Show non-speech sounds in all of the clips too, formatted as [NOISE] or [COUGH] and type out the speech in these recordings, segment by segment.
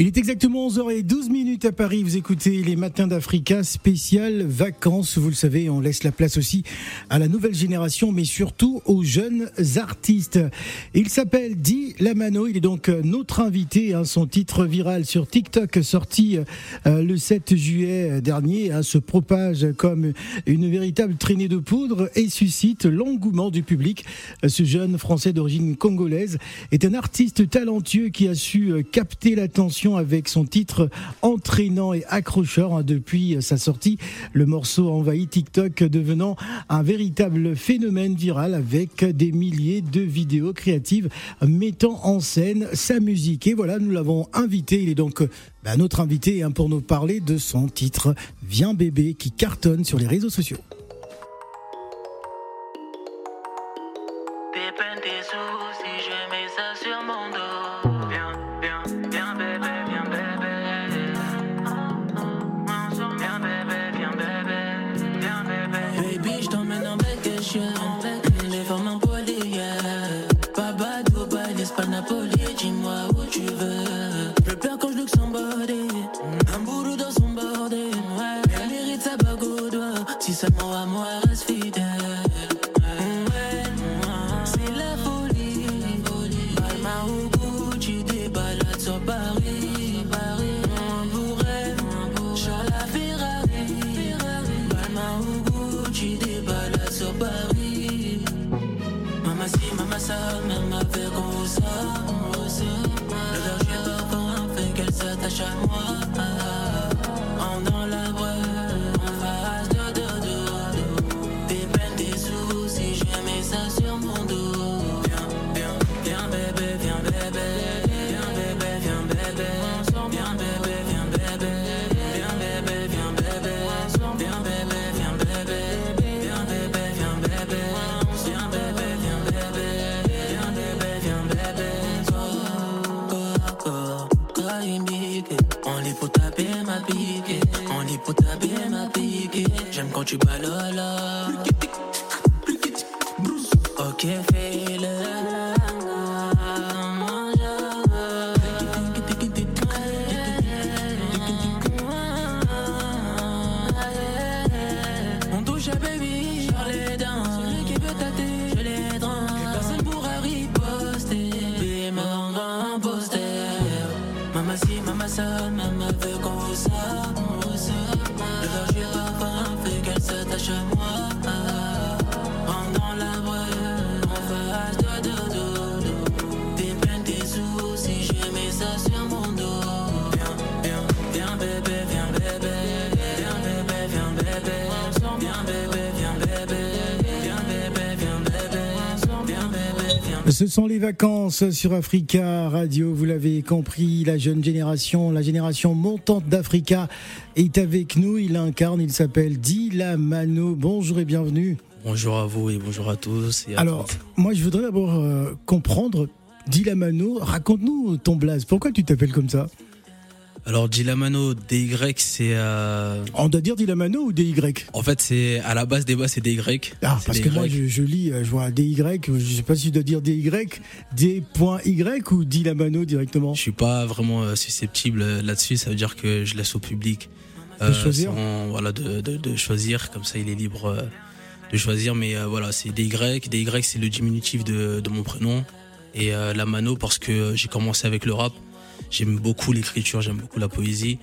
Il est exactement 11h12 minutes à Paris. Vous écoutez les matins d'Africa spécial vacances. Vous le savez, on laisse la place aussi à la nouvelle génération, mais surtout aux jeunes artistes. Il s'appelle Di Lamano. Il est donc notre invité. Hein. Son titre viral sur TikTok sorti euh, le 7 juillet dernier hein, se propage comme une véritable traînée de poudre et suscite l'engouement du public. Ce jeune français d'origine congolaise est un artiste talentueux qui a su euh, capter l'attention avec son titre entraînant et accrocheur hein, depuis sa sortie. Le morceau envahit TikTok devenant un véritable phénomène viral avec des milliers de vidéos créatives mettant en scène sa musique. Et voilà, nous l'avons invité. Il est donc bah, notre invité hein, pour nous parler de son titre Viens bébé qui cartonne sur les réseaux sociaux. hacemos tu balola. Ce sont les vacances sur Africa Radio, vous l'avez compris, la jeune génération, la génération montante d'Africa est avec nous, il incarne, il s'appelle Dila Mano. Bonjour et bienvenue. Bonjour à vous et bonjour à tous. Et à Alors, toutes. moi je voudrais d'abord euh, comprendre, Dila Mano, raconte-nous ton blaze, pourquoi tu t'appelles comme ça? Alors, Gilamano DY, c'est. euh, On doit dire Dila Mano ou DY En fait, c'est à la base des bases, c'est DY. Ah, parce que moi je, je lis, euh, je vois DY, je sais pas si je dois dire DY, D.Y ou Dila Mano directement Je suis pas vraiment euh, susceptible euh, là-dessus. Ça veut dire que je laisse au public De choisir. sans- voilà, de, de- de choisir. Comme ça, il est libre de choisir. Mais euh, voilà, c'est DY. DY, c'est le diminutif de, de mon prénom. Et euh, la mano, parce que j'ai commencé avec le rap. J'aime beaucoup l'écriture, j'aime beaucoup la poésie.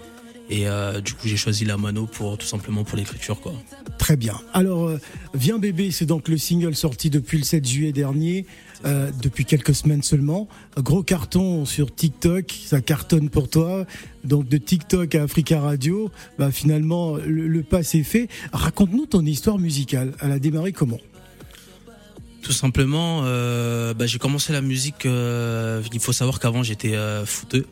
Et euh, du coup, j'ai choisi la mano pour tout simplement pour l'écriture, quoi. Très bien. Alors, euh, Viens bébé, c'est donc le single sorti depuis le 7 juillet dernier, euh, depuis quelques semaines seulement. Gros carton sur TikTok, ça cartonne pour toi. Donc de TikTok à Africa Radio, bah, finalement le, le pas s'est fait. Raconte-nous ton histoire musicale. Elle a démarré comment? Tout simplement, bah, j'ai commencé la musique. il faut savoir qu'avant j'étais footeux.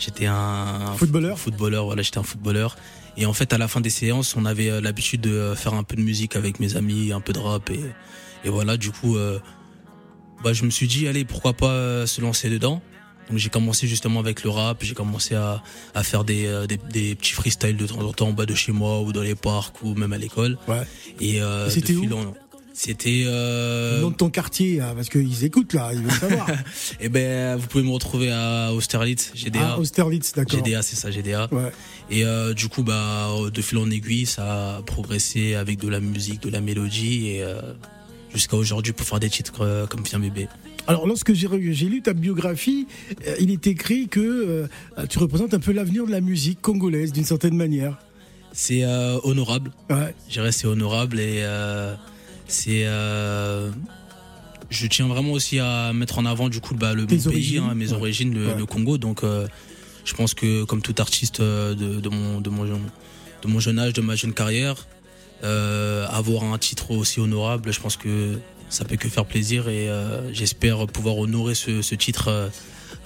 J'étais un Footballeur Footballeur, voilà, j'étais un footballeur. Et en fait, à la fin des séances, on avait euh, l'habitude de euh, faire un peu de musique avec mes amis, un peu de rap et, et voilà. Du coup, euh, bah, je me suis dit, allez, pourquoi pas se lancer dedans. Donc j'ai commencé justement avec le rap. J'ai commencé à, à faire des, des, des petits freestyles de temps en temps en bas de chez moi ou dans les parcs ou même à l'école. Ouais. Et euh, c'était où en- C'était. Euh... Le nom de ton quartier, hein, parce qu'ils écoutent là, ils veulent [LAUGHS] savoir. eh ben, vous pouvez me retrouver à Austerlitz, GDA. Ah, Austerlitz, d'accord. GDA, c'est ça, GDA. Ouais. Et euh, du coup, bah, de fil en aiguille, ça a progressé avec de la musique, de la mélodie, et euh, jusqu'à aujourd'hui pour faire des titres euh, comme Viens bébé. Alors, lorsque j'ai lu ta biographie, euh, il est écrit que euh, tu représentes un peu l'avenir de la musique congolaise d'une certaine manière. C'est euh, honorable. Ouais. Je dirais c'est honorable et euh, c'est. euh, je tiens vraiment aussi à mettre en avant du coup bah, le Tes mon pays, hein, mes ouais. origines, le, Ouais. le Congo. Donc, euh, je pense que comme tout artiste euh, de, de mon, de, mon, de mon jeune âge, de ma jeune carrière, euh, avoir un titre aussi honorable, je pense que ça peut que faire plaisir et euh, j'espère pouvoir honorer ce, ce titre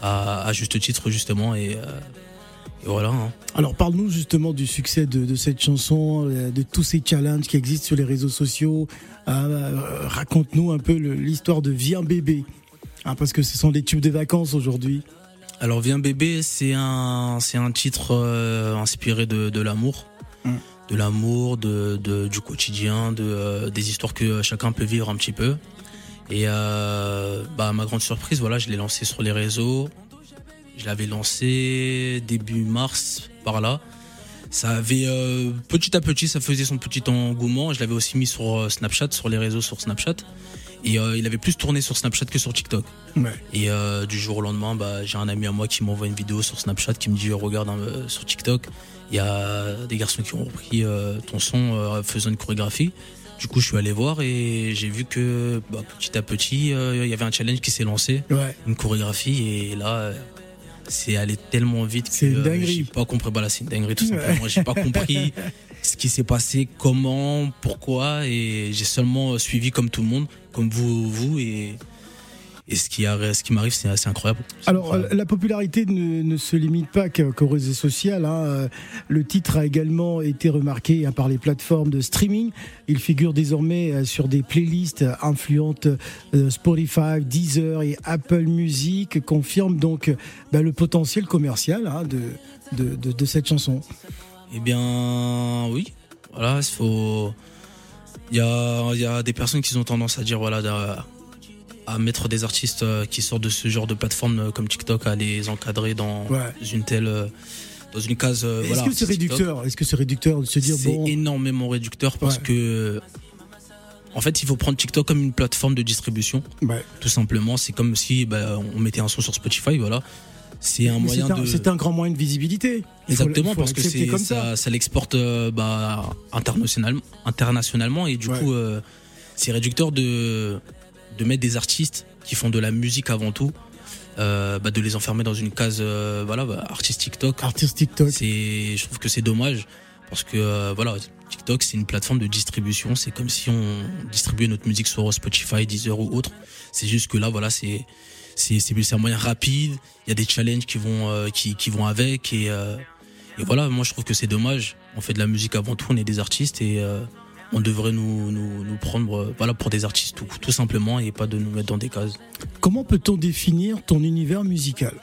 à, à juste titre justement et, euh, et voilà. hein. Alors, parle-nous justement du succès de, de cette chanson, euh, de tous ces challenges qui existent sur les réseaux sociaux. Euh, Raconte-nous un peu l'histoire de Viens bébé. Hein, parce que ce sont des tubes de vacances aujourd'hui. Alors Viens bébé, c'est un c'est un titre euh, inspiré de, de l'amour, de l'amour, de, de- du quotidien, de euh, des histoires que chacun peut vivre un petit peu. Et euh, bah à ma grande surprise, voilà, je l'ai lancé sur les réseaux. Je l'avais lancé début mars par là. Ça avait euh, petit à petit, ça faisait son petit engouement. Je l'avais aussi mis sur euh, Snapchat, sur les réseaux sur Snapchat. Et euh, il avait plus tourné sur Snapchat que sur TikTok. Ouais. Et euh, du jour au lendemain, bah, j'ai un ami à moi qui m'envoie une vidéo sur Snapchat qui me dit regarde euh, sur TikTok, il y a des garçons qui ont repris euh, ton son euh, faisant une chorégraphie. Du coup, je suis allé voir et j'ai vu que bah, petit à petit, il y avait un challenge qui s'est lancé, Ouais. une chorégraphie et là, c'est allé tellement vite que C'est euh, j'ai pas compris. Voilà, c'est une dinguerie tout simplement. J'ai pas [LAUGHS] compris ce qui s'est passé, comment, pourquoi et j'ai seulement euh, suivi comme tout le monde, comme vous, vous et et ce qui, ce qui m'arrive, c'est assez incroyable. Alors, incroyable. la popularité ne, ne se limite pas qu'aux réseaux sociaux. hein. Le titre a également été remarqué hein, par les plateformes de streaming. Il figure désormais euh, sur des playlists influentes euh, Spotify, Deezer et Apple Music, confirme donc bah, le potentiel commercial hein, de, de, de- de cette chanson. Eh bien, oui. Voilà, il faut. Il y a, y a des personnes qui ont tendance à dire, voilà, à mettre des artistes euh, qui sortent de ce genre de plateforme euh, comme TikTok, à les encadrer dans Ouais. une telle. euh, dans une case. Est-ce voilà, que c'est réducteur? Est-ce que c'est réducteur de se dire C'est bon énormément réducteur parce Ouais. que. En fait, il faut prendre TikTok comme une plateforme de distribution, Ouais. tout simplement. C'est comme si bah, on mettait un son sur Spotify, voilà. C'est un Mais moyen un, de. c'est un grand moyen de visibilité. Faut- Exactement, faut parce que ça, ça, l'exporte euh, bah, internationalement, internationalement et du Ouais. coup euh, c'est réducteur de de mettre des artistes qui font de la musique avant tout, euh, bah, de les enfermer dans une case euh, voilà bah, artiste TikTok. Artiste TikTok. C'est, je trouve que c'est dommage parce que euh, voilà TikTok c'est une plateforme de distribution, c'est comme si on distribuait notre musique sur Spotify, Deezer ou autre. C'est juste que là voilà c'est c'est c'est un moyen rapide. Il y a des challenges qui vont euh, qui qui vont avec et euh, et voilà moi je trouve que c'est dommage. On fait de la musique avant tout, on est des artistes et euh, on devrait nous nous nous prendre euh, voilà pour des artistes tout, tout simplement et pas de nous mettre dans des cases. Comment peut-on définir ton univers musical?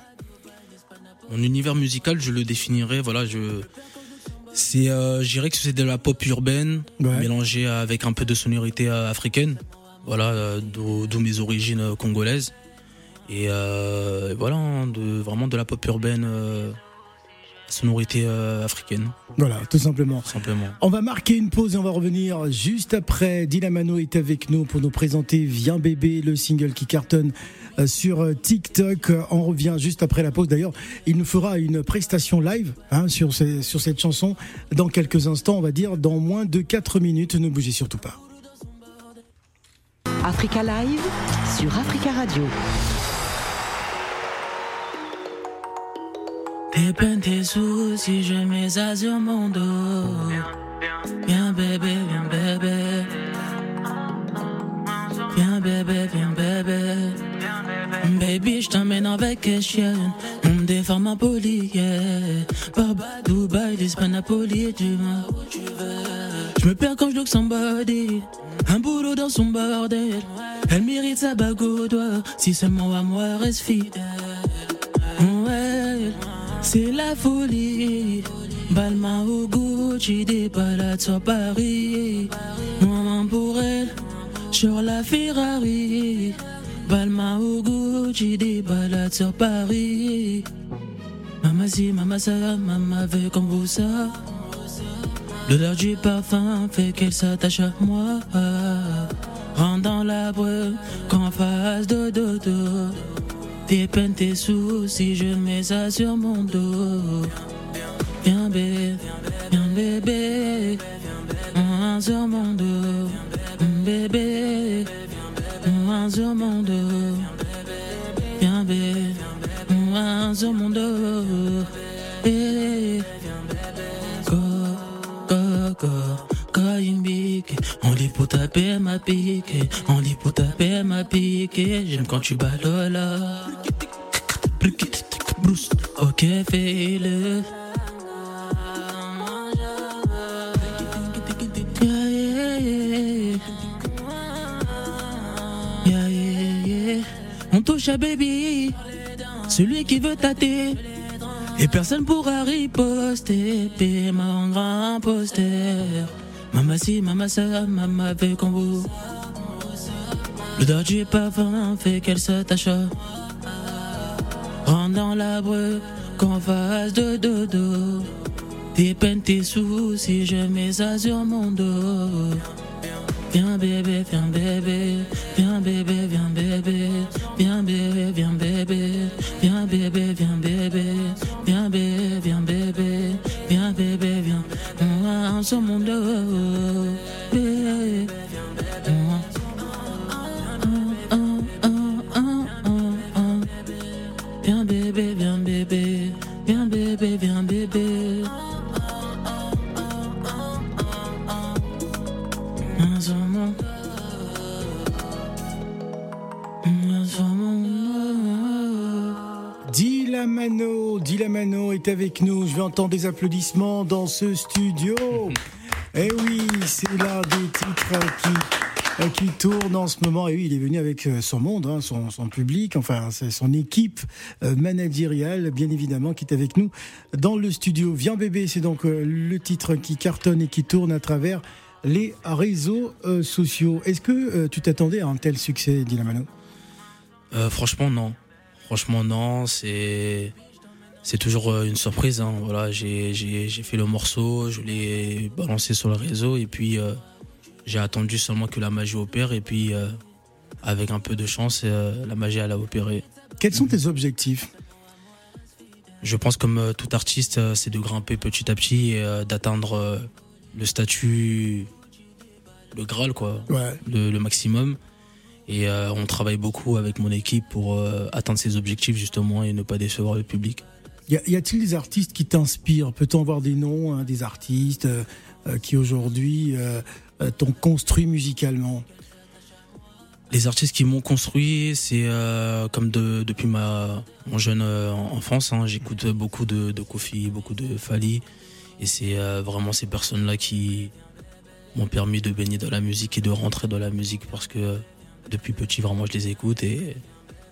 Mon univers musical, je le définirais, voilà, je. C'est, euh, je dirais que c'est de la pop urbaine, Ouais. mélangée avec un peu de sonorité euh, africaine. Voilà, d'où mes origines congolaises. Et euh, voilà, hein, de, vraiment de la pop urbaine, euh, sonorité euh, africaine, Voilà, tout simplement. tout simplement. On va marquer une pause et on va revenir juste après. Dinamano est avec nous pour nous présenter Viens bébé, le single qui cartonne euh, sur euh, TikTok. On revient juste après la pause. D'ailleurs, il nous fera une prestation live hein, sur, ces- sur cette chanson dans quelques instants, on va dire dans moins de 4 minutes. Ne bougez surtout pas. Africa Live sur Africa Radio. Tes peines, tes soucis, je mets ça sur mon dos. Viens bébé, viens bébé. Viens bébé, viens bébé. Baby, je t'emmène avec les chiennes. On me déforme en poli, yeah. Baba, Dubaï, l'Espagne, Napoli, tu vas où tu veux. Je me perds quand je look somebody. Un boulot dans son bordel. Elle mérite sa bague au doigt. Si seulement à moi reste fidèle. C'est la folie. Balmain au Gucci, des balades sur Paris. Moi, pour elle, sur la Ferrari. Balmain au Gucci, des balades sur Paris. Maman si, maman ça, maman veut comme vous ça. L'odeur du parfum fait qu'elle s'attache à moi. Rentre dans la brume qu'en face de dodo. Tes tes soucis, je mets ça sur mon dos. Viens bébé, viens bébé, viens sur mon dos. Bébé, viens sur mon dos. Viens bébé, viens sur mon dos. Eh, Go, go, go, On lit pour taper ma pique, on lit pour taper ma pique. J'aime quand tu balles là. Ok, fais-le. On touche à baby, celui qui veut tâter. Et personne pourra riposter, mon grand poster. Maman si, maman ça, veut qu'on vous. L'odeur du parfum fait qu'elle s'attache. Rentre dans la brume qu'on fasse de dodo. Tes peines, tes soucis, je mets ça sur mon dos. Viens bébé, viens bébé, viens bébé, viens bébé, viens bébé, viens bébé, viens bébé, viens bébé, viens bébé, viens bébé, viens bébé, viens, mon dos. Entendre des applaudissements dans ce studio. [LAUGHS] Eh oui, c'est l'un des titres qui, euh, qui tourne en ce moment. Et oui, il est venu avec euh, son monde, hein, son, son public, enfin c'est son équipe euh, managériale, bien évidemment, qui est avec nous dans le studio. Viens bébé, c'est donc euh, le titre qui cartonne et qui tourne à travers les réseaux euh, sociaux. Est-ce que euh, tu t'attendais à un tel succès, Dilamano Euh, franchement, non. Franchement, non. C'est c'est toujours euh, une surprise. hein. Voilà, j'ai fait le morceau, je l'ai balancé sur le réseau et puis euh, j'ai attendu seulement que la magie opère et puis euh, avec un peu de chance, euh, la magie elle a opéré. Quels sont tes objectifs? Je pense comme tout artiste, c'est de grimper petit à petit et d'atteindre le statut, le Graal quoi, Ouais. le, le maximum. Et on travaille beaucoup avec mon équipe pour atteindre ces objectifs justement et ne pas décevoir le public. Y a-t-il des artistes qui t'inspirent? Peut-on avoir des noms, hein, des artistes euh, euh, qui aujourd'hui euh, t'ont construit musicalement? Les artistes qui m'ont construit, c'est comme de, depuis ma mon jeune enfance. hein, J'écoute beaucoup de, de Kofi, beaucoup de Fali, et c'est vraiment ces personnes-là qui m'ont permis de baigner dans la musique et de rentrer dans la musique parce que depuis petit, vraiment, je les écoute et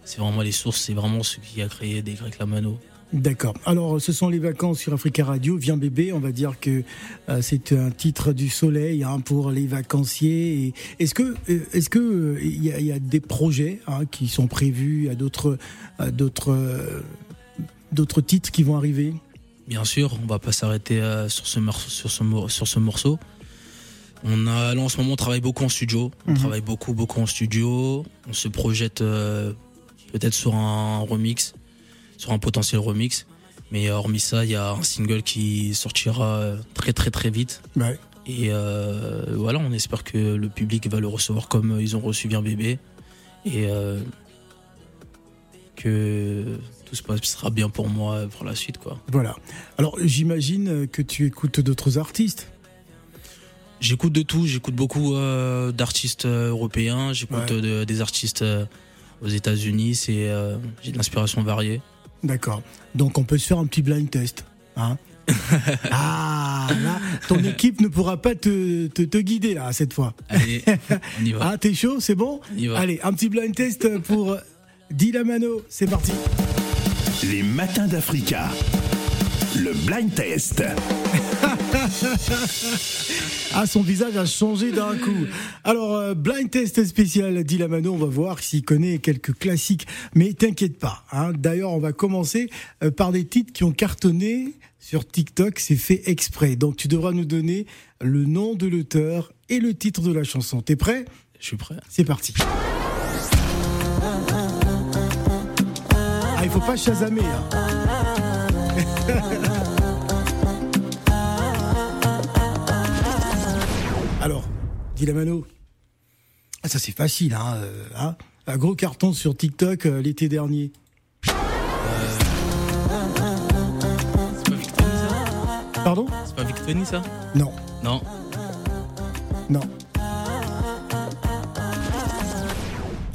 c'est vraiment les sources, c'est vraiment ce qui a créé des Grecs Lamano. D'accord. Alors, ce sont les vacances sur Africa Radio. Viens bébé, on va dire que euh, c'est un titre du soleil hein, pour les vacanciers. Est-ce que, euh, est-ce que euh, il y, a- il y a des projets hein, qui sont prévus, il y a d'autres, d'autres, euh, d'autres titres qui vont arriver? Bien sûr, on va pas s'arrêter euh, sur, ce morceau, sur, ce, mor- sur ce morceau. On a, là, en ce moment, on travaille beaucoup en studio. On Mhm. travaille beaucoup, beaucoup en studio. On se projette peut-être sur un remix, sur un potentiel remix. Mais hormis ça, il y a un single qui sortira euh, très, très, très vite. Ouais. Et euh, voilà, on espère que le public va le recevoir comme ils ont reçu Bien Bébé. Et euh, que tout se passera bien pour moi pour la suite, quoi. Voilà. Alors, j'imagine que tu écoutes d'autres artistes. J'écoute de tout, j'écoute beaucoup euh, d'artistes euh, européens, j'écoute Ouais. euh, de- des artistes euh, aux États-Unis, c'est euh, j'ai de l'inspiration variée. D'accord. Donc on peut se faire un petit blind test. Hein [LAUGHS] ah, là, ton équipe ne pourra pas te, te, te guider là cette fois. Allez, on y va. [LAUGHS] Ah, t'es chaud, c'est bon On y va. Allez, un petit blind test pour Dilamano. C'est parti. Les matins d'Africa. Le blind test. [LAUGHS] Ah, son visage a changé d'un coup. Alors, euh, blind test spécial Dilamano, on va voir s'il connaît quelques classiques. Mais t'inquiète pas. Hein. D'ailleurs, on va commencer euh, par des titres qui ont cartonné sur TikTok. C'est fait exprès. Donc, tu devras nous donner le nom de l'auteur et le titre de la chanson. T'es prêt? Je suis prêt. C'est parti. Ah, il faut pas chasamer. Hein. [LAUGHS] Dilamano. Ah, ça c'est facile, hein, euh, hein. Un gros carton sur TikTok euh, l'été dernier. C'est pas Victoni ça Pardon? C'est pas Victoni ça Non, Non. non.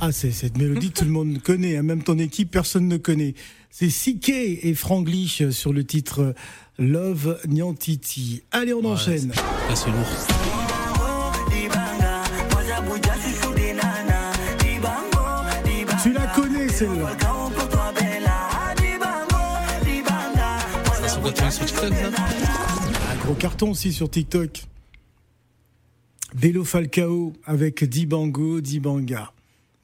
Ah, c'est cette mélodie tout le monde [LAUGHS] connaît, hein, même ton équipe, personne ne connaît. C'est CK et Franglish sur le titre euh, Love Nyantiti. Allez, on Ouais, enchaîne. c'est lourd. La connais celle-là Ça se voit sur TikTok ça Un gros carton aussi sur TikTok. Vélo Falcao avec Dibango, Dibanga.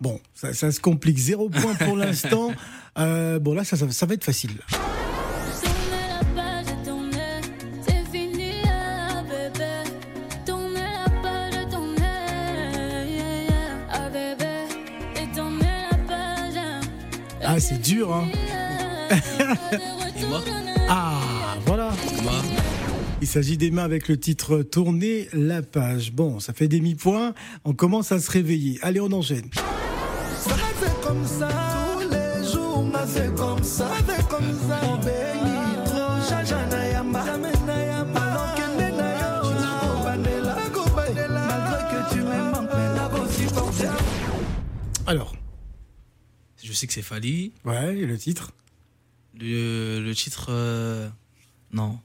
Bon, ça, ça se complique. Zéro point pour [LAUGHS] l'instant. Euh, bon, là, ça, ça, ça va être facile. C'est dur, hein. Et moi Ah, voilà. Moi Il s'agit des mains avec le titre Tourner la page. Bon, ça fait demi-point. On commence à se réveiller. Allez, on enchaîne. Ça fait comme ça, tous les jours, comme ça, fait comme ça. On bénit trop. Malgré que tu m'aimes. Alors, Je sais que c'est Fali. ouais, et le titre Le, le titre. euh, Non.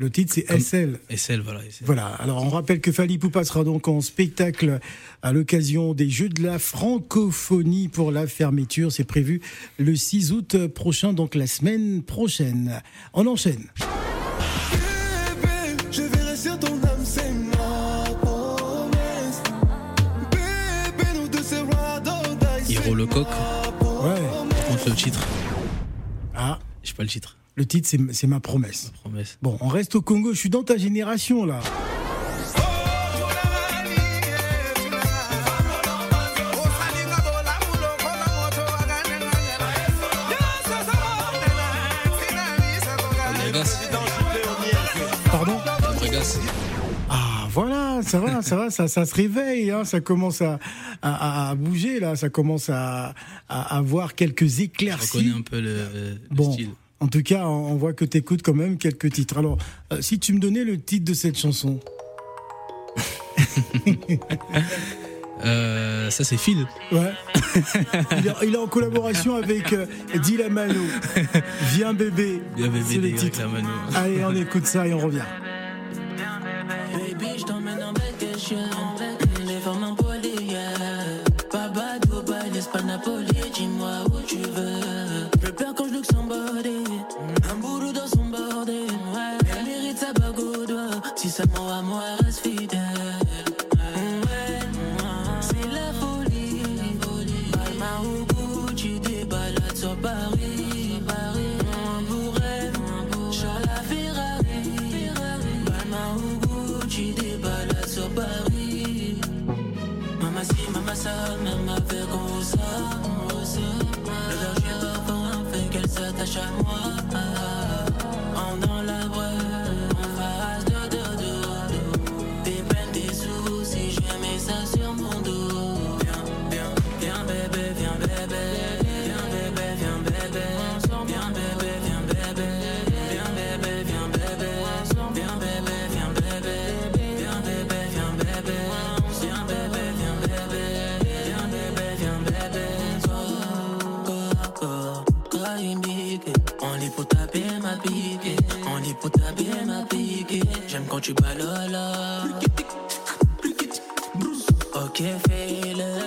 Le titre, c'est Comme- SL. SL, voilà. SL. Voilà, alors on rappelle que Fali Poupa sera donc en spectacle à l'occasion des Jeux de la francophonie pour la fermeture. C'est prévu le 6 août prochain, donc la semaine prochaine. On enchaîne. Bébé, je verrai sur ton âme, c'est ma promesse. Bébé, nous deux, c'est ride or die, Hiro Lecoq. Le titre. Ah, J'ai pas le titre. le titre, c'est c'est ma promesse. Promesse. Bon, on reste au Congo. Je suis dans ta génération, là. Pardon? Ah, voilà, ça va, ça va, ça, ça se réveille, hein, ça commence à, à, à bouger, là. Ça commence à, à avoir quelques Je éclaircies. reconnais un peu le, le Bon, style. en tout cas, on voit que tu écoutes quand même quelques titres. Alors, euh, si tu me donnais le titre de cette chanson. [LAUGHS] Euh, ça, c'est Phil. Ouais. il, est, il est en collaboration avec euh, Dilamano. Viens bébé. Bien bébé C'est le titre. mano. Allez, on écoute ça et on revient. Baby, à moi. Quand tu balolas. Ok, fais-le.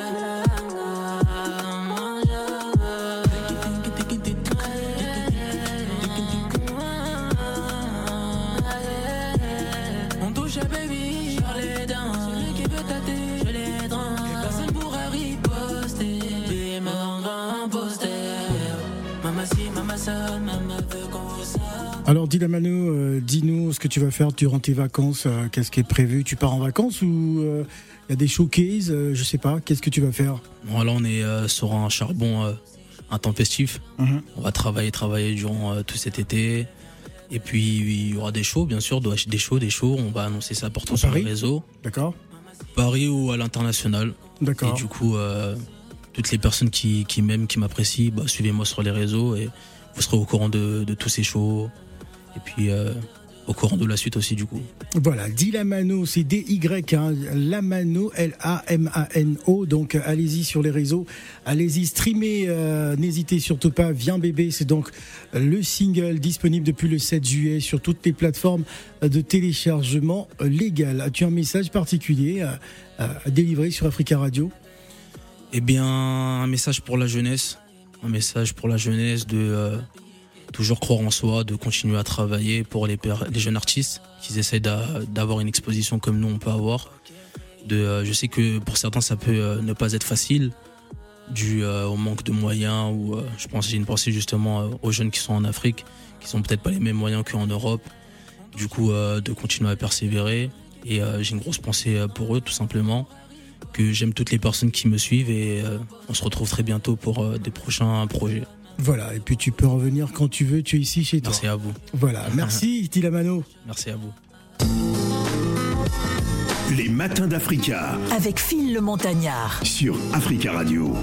Alors, Dilamano, euh, dis-nous ce que tu vas faire durant tes vacances. euh, Qu'est-ce qui est prévu? Tu pars en vacances ou euh, il y a des showcases euh, Je sais pas. Qu'est-ce que tu vas faire? Bon, là, on est euh, sur un charbon euh, intempestif. Mhm. On va travailler, travailler durant euh, tout cet été. Et puis, il y aura des shows, bien sûr, des shows, des shows. On va annoncer ça partout sur les réseaux. D'accord Paris ou à l'international. Et D'accord. du coup, euh, toutes les personnes qui, qui m'aiment, qui m'apprécient, bah, suivez-moi sur les réseaux et vous serez au courant de, de tous ces shows. Et puis, euh, au courant de la suite aussi, du coup. Voilà, Dilamano, c'est D-Y, hein, Lamano, L-A-M-A-N-O. Donc, euh, allez-y sur les réseaux, allez-y streamer, euh, n'hésitez surtout pas. Viens bébé, c'est donc le single disponible depuis le 7 juillet sur toutes les plateformes de téléchargement légal. As-tu un message particulier à, à- à délivrer sur Africa Radio? Eh bien, un message pour la jeunesse. Un message pour la jeunesse de euh, toujours croire en soi, de continuer à travailler pour les, jeunes artistes qui essayent d'a- d'avoir une exposition comme nous on peut avoir. Euh, je sais que pour certains ça peut euh, ne pas être facile dû euh, au manque de moyens ou je pense j'ai une pensée justement aux jeunes qui sont en Afrique qui sont peut-être pas les mêmes moyens qu'en Europe. Du coup de continuer à persévérer et j'ai une grosse pensée pour eux tout simplement que j'aime toutes les personnes qui me suivent et on se retrouve très bientôt pour des prochains projets. Voilà, et puis tu peux revenir quand tu veux, tu es ici chez toi. Merci à vous. Voilà, [LAUGHS] merci Dilamano. Merci à vous. Les matins d'Africa Avec Phil le Montagnard. sur Africa Radio.